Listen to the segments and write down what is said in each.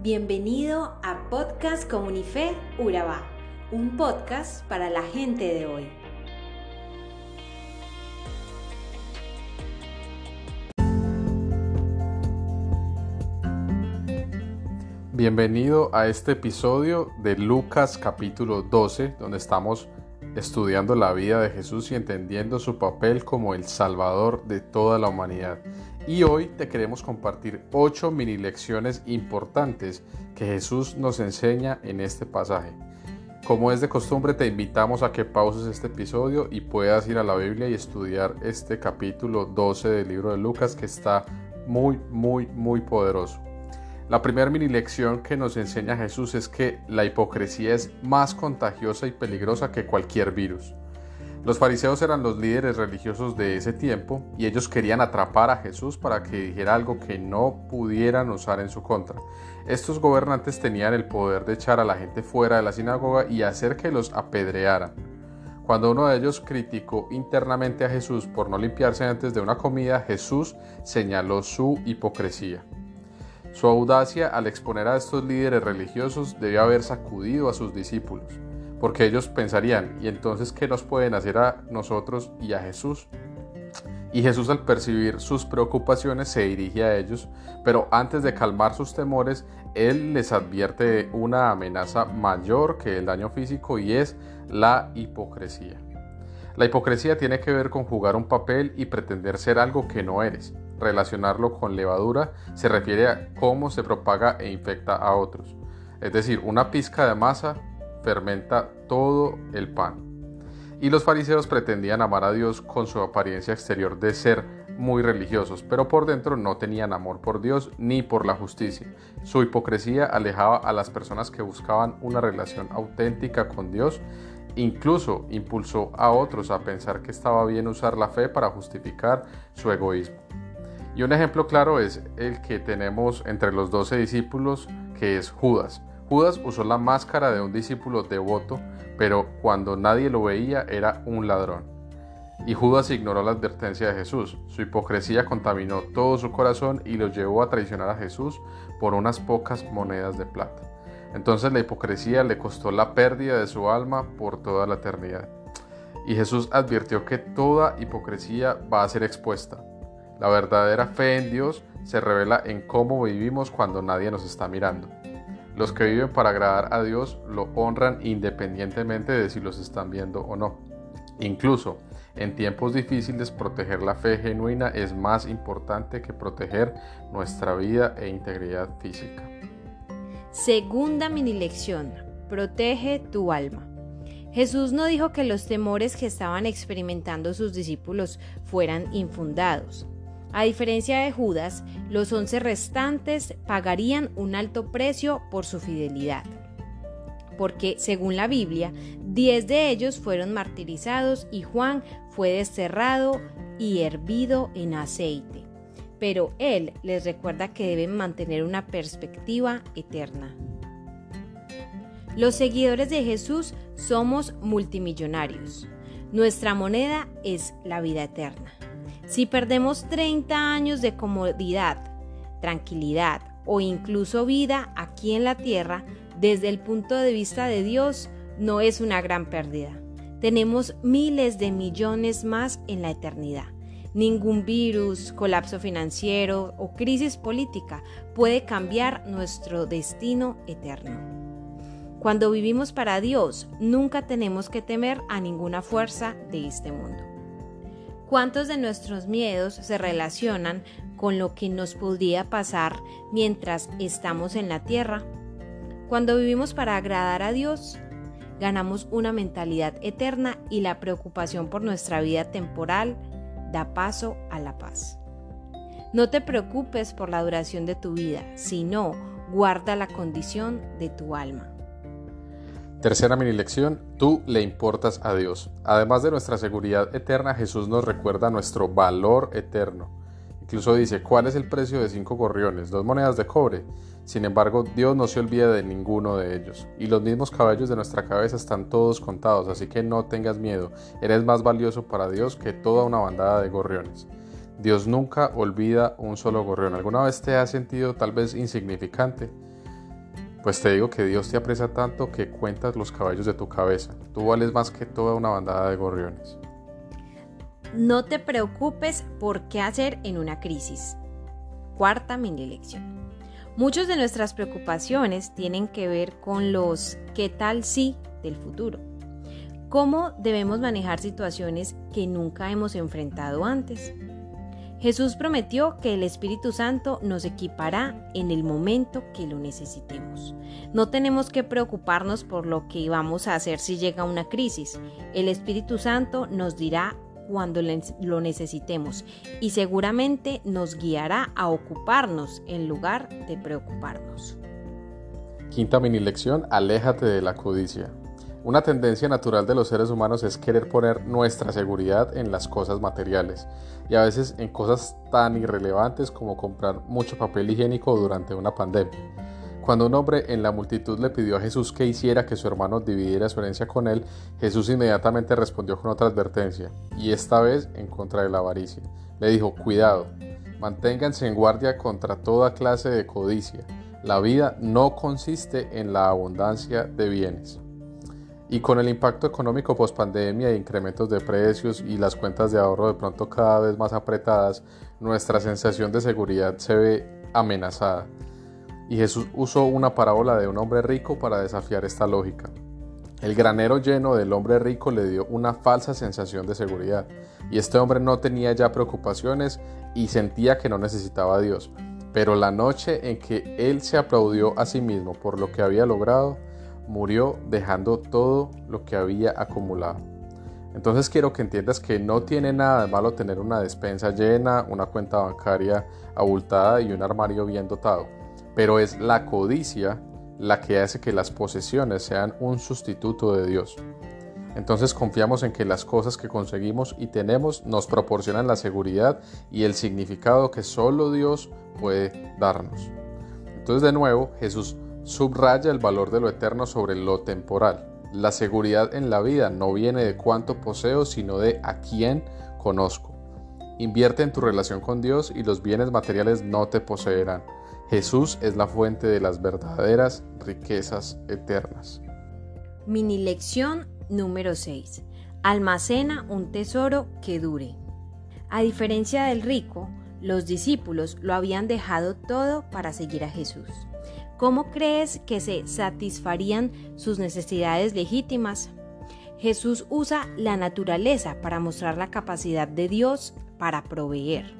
Bienvenido a Podcast Comunife Urabá, un podcast para la gente de hoy. Bienvenido a este episodio de Lucas capítulo 12, donde estamos estudiando la vida de Jesús y entendiendo su papel como el Salvador de toda la humanidad. Y hoy te queremos compartir ocho mini lecciones importantes que Jesús nos enseña en este pasaje. Como es de costumbre, te invitamos a que pauses este episodio y puedas ir a la Biblia y estudiar este capítulo 12 del libro de Lucas que está muy, muy, muy poderoso. La primera mini lección que nos enseña Jesús es que la hipocresía es más contagiosa y peligrosa que cualquier virus. Los fariseos eran los líderes religiosos de ese tiempo y ellos querían atrapar a Jesús para que dijera algo que no pudieran usar en su contra. Estos gobernantes tenían el poder de echar a la gente fuera de la sinagoga y hacer que los apedrearan. Cuando uno de ellos criticó internamente a Jesús por no limpiarse antes de una comida, Jesús señaló su hipocresía. Su audacia al exponer a estos líderes religiosos debió haber sacudido a sus discípulos, porque ellos pensarían, ¿y entonces qué nos pueden hacer a nosotros y a Jesús? Y Jesús al percibir sus preocupaciones se dirige a ellos, pero antes de calmar sus temores, Él les advierte una amenaza mayor que el daño físico y es la hipocresía. La hipocresía tiene que ver con jugar un papel y pretender ser algo que no eres relacionarlo con levadura se refiere a cómo se propaga e infecta a otros. Es decir, una pizca de masa fermenta todo el pan. Y los fariseos pretendían amar a Dios con su apariencia exterior de ser muy religiosos, pero por dentro no tenían amor por Dios ni por la justicia. Su hipocresía alejaba a las personas que buscaban una relación auténtica con Dios Incluso impulsó a otros a pensar que estaba bien usar la fe para justificar su egoísmo. Y un ejemplo claro es el que tenemos entre los doce discípulos, que es Judas. Judas usó la máscara de un discípulo devoto, pero cuando nadie lo veía era un ladrón. Y Judas ignoró la advertencia de Jesús. Su hipocresía contaminó todo su corazón y lo llevó a traicionar a Jesús por unas pocas monedas de plata. Entonces la hipocresía le costó la pérdida de su alma por toda la eternidad. Y Jesús advirtió que toda hipocresía va a ser expuesta. La verdadera fe en Dios se revela en cómo vivimos cuando nadie nos está mirando. Los que viven para agradar a Dios lo honran independientemente de si los están viendo o no. Incluso en tiempos difíciles proteger la fe genuina es más importante que proteger nuestra vida e integridad física. Segunda mini lección. Protege tu alma. Jesús no dijo que los temores que estaban experimentando sus discípulos fueran infundados. A diferencia de Judas, los once restantes pagarían un alto precio por su fidelidad, porque según la Biblia, diez de ellos fueron martirizados y Juan fue desterrado y hervido en aceite. Pero él les recuerda que deben mantener una perspectiva eterna. Los seguidores de Jesús somos multimillonarios. Nuestra moneda es la vida eterna. Si perdemos 30 años de comodidad, tranquilidad o incluso vida aquí en la tierra, desde el punto de vista de Dios, no es una gran pérdida. Tenemos miles de millones más en la eternidad. Ningún virus, colapso financiero o crisis política puede cambiar nuestro destino eterno. Cuando vivimos para Dios, nunca tenemos que temer a ninguna fuerza de este mundo. ¿Cuántos de nuestros miedos se relacionan con lo que nos podría pasar mientras estamos en la tierra? Cuando vivimos para agradar a Dios, ganamos una mentalidad eterna y la preocupación por nuestra vida temporal da paso a la paz. No te preocupes por la duración de tu vida, sino guarda la condición de tu alma. Tercera mini lección, tú le importas a Dios. Además de nuestra seguridad eterna, Jesús nos recuerda nuestro valor eterno. Incluso dice, ¿cuál es el precio de cinco gorriones? Dos monedas de cobre. Sin embargo, Dios no se olvida de ninguno de ellos. Y los mismos cabellos de nuestra cabeza están todos contados, así que no tengas miedo. Eres más valioso para Dios que toda una bandada de gorriones. Dios nunca olvida un solo gorrión. ¿Alguna vez te has sentido tal vez insignificante? Pues te digo que Dios te aprecia tanto que cuentas los cabellos de tu cabeza. Tú vales más que toda una bandada de gorriones. No te preocupes por qué hacer en una crisis. Cuarta mini lección. Muchas de nuestras preocupaciones tienen que ver con los qué tal si del futuro. ¿Cómo debemos manejar situaciones que nunca hemos enfrentado antes? Jesús prometió que el Espíritu Santo nos equipará en el momento que lo necesitemos. No tenemos que preocuparnos por lo que vamos a hacer si llega una crisis. El Espíritu Santo nos dirá cuando lo necesitemos y seguramente nos guiará a ocuparnos en lugar de preocuparnos. Quinta mini lección, aléjate de la codicia. Una tendencia natural de los seres humanos es querer poner nuestra seguridad en las cosas materiales y a veces en cosas tan irrelevantes como comprar mucho papel higiénico durante una pandemia. Cuando un hombre en la multitud le pidió a Jesús que hiciera que su hermano dividiera su herencia con él, Jesús inmediatamente respondió con otra advertencia, y esta vez en contra de la avaricia. Le dijo, cuidado, manténganse en guardia contra toda clase de codicia. La vida no consiste en la abundancia de bienes. Y con el impacto económico post pandemia incrementos de precios y las cuentas de ahorro de pronto cada vez más apretadas, nuestra sensación de seguridad se ve amenazada. Y Jesús usó una parábola de un hombre rico para desafiar esta lógica. El granero lleno del hombre rico le dio una falsa sensación de seguridad, y este hombre no tenía ya preocupaciones y sentía que no necesitaba a Dios. Pero la noche en que él se aplaudió a sí mismo por lo que había logrado, murió dejando todo lo que había acumulado. Entonces quiero que entiendas que no tiene nada de malo tener una despensa llena, una cuenta bancaria abultada y un armario bien dotado pero es la codicia la que hace que las posesiones sean un sustituto de Dios. Entonces confiamos en que las cosas que conseguimos y tenemos nos proporcionan la seguridad y el significado que solo Dios puede darnos. Entonces de nuevo Jesús subraya el valor de lo eterno sobre lo temporal. La seguridad en la vida no viene de cuánto poseo, sino de a quién conozco. Invierte en tu relación con Dios y los bienes materiales no te poseerán. Jesús es la fuente de las verdaderas riquezas eternas. Mini lección número 6. Almacena un tesoro que dure. A diferencia del rico, los discípulos lo habían dejado todo para seguir a Jesús. ¿Cómo crees que se satisfarían sus necesidades legítimas? Jesús usa la naturaleza para mostrar la capacidad de Dios para proveer.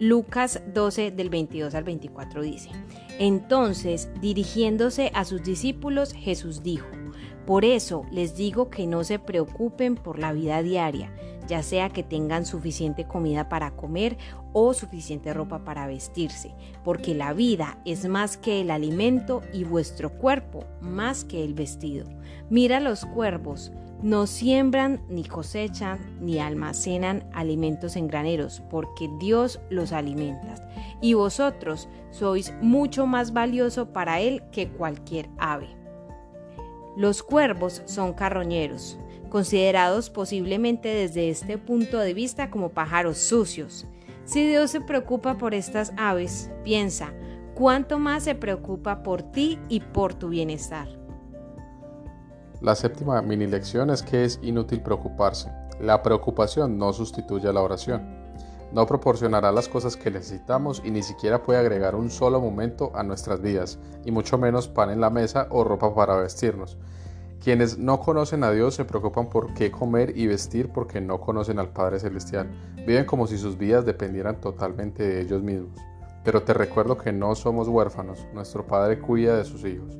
Lucas 12 del 22 al 24 dice, Entonces, dirigiéndose a sus discípulos, Jesús dijo, Por eso les digo que no se preocupen por la vida diaria, ya sea que tengan suficiente comida para comer o suficiente ropa para vestirse, porque la vida es más que el alimento y vuestro cuerpo más que el vestido. Mira los cuervos, no siembran ni cosechan ni almacenan alimentos en graneros, porque Dios los alimenta. Y vosotros sois mucho más valioso para Él que cualquier ave. Los cuervos son carroñeros, considerados posiblemente desde este punto de vista como pájaros sucios. Si Dios se preocupa por estas aves, piensa, ¿cuánto más se preocupa por ti y por tu bienestar? La séptima mini lección es que es inútil preocuparse. La preocupación no sustituye a la oración. No proporcionará las cosas que necesitamos y ni siquiera puede agregar un solo momento a nuestras vidas, y mucho menos pan en la mesa o ropa para vestirnos. Quienes no conocen a Dios se preocupan por qué comer y vestir porque no conocen al Padre Celestial. Viven como si sus vidas dependieran totalmente de ellos mismos. Pero te recuerdo que no somos huérfanos, nuestro Padre cuida de sus hijos.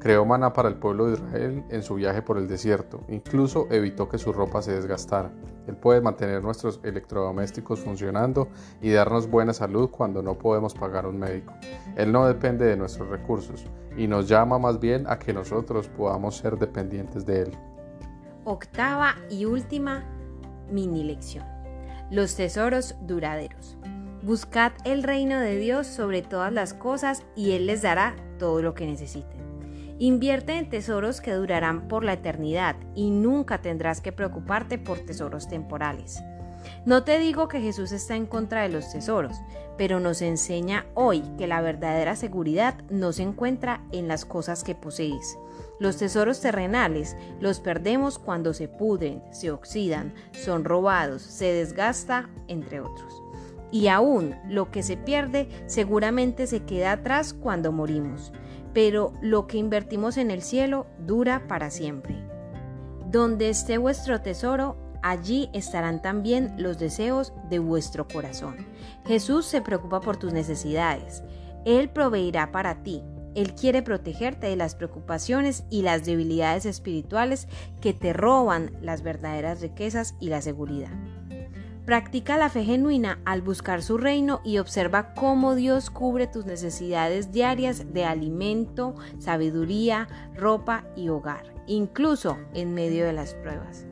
Creó maná para el pueblo de Israel en su viaje por el desierto. Incluso evitó que su ropa se desgastara. Él puede mantener nuestros electrodomésticos funcionando y darnos buena salud cuando no podemos pagar un médico. Él no depende de nuestros recursos y nos llama más bien a que nosotros podamos ser dependientes de Él. Octava y última mini lección. Los tesoros duraderos. Buscad el reino de Dios sobre todas las cosas y Él les dará todo lo que necesiten. Invierte en tesoros que durarán por la eternidad y nunca tendrás que preocuparte por tesoros temporales. No te digo que Jesús está en contra de los tesoros, pero nos enseña hoy que la verdadera seguridad no se encuentra en las cosas que posees. Los tesoros terrenales los perdemos cuando se pudren, se oxidan, son robados, se desgasta, entre otros. Y aún lo que se pierde seguramente se queda atrás cuando morimos, pero lo que invertimos en el cielo dura para siempre. Donde esté vuestro tesoro, allí estarán también los deseos de vuestro corazón. Jesús se preocupa por tus necesidades. Él proveerá para ti. Él quiere protegerte de las preocupaciones y las debilidades espirituales que te roban las verdaderas riquezas y la seguridad. Practica la fe genuina al buscar su reino y observa cómo Dios cubre tus necesidades diarias de alimento, sabiduría, ropa y hogar, incluso en medio de las pruebas.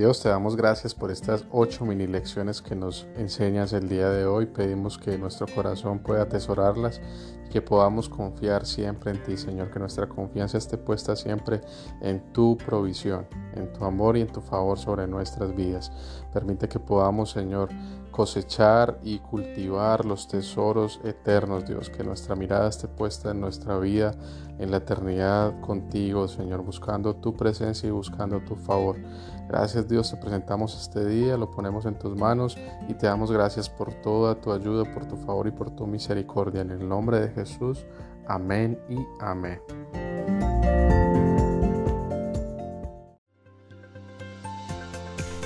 Dios, te damos gracias por estas ocho mini lecciones que nos enseñas el día de hoy. Pedimos que nuestro corazón pueda atesorarlas y que podamos confiar siempre en ti, Señor, que nuestra confianza esté puesta siempre en tu provisión, en tu amor y en tu favor sobre nuestras vidas. Permite que podamos, Señor, cosechar y cultivar los tesoros eternos, Dios, que nuestra mirada esté puesta en nuestra vida, en la eternidad contigo, Señor, buscando tu presencia y buscando tu favor. Gracias Dios, te presentamos este día, lo ponemos en tus manos y te damos gracias por toda tu ayuda, por tu favor y por tu misericordia. En el nombre de Jesús, amén y amén.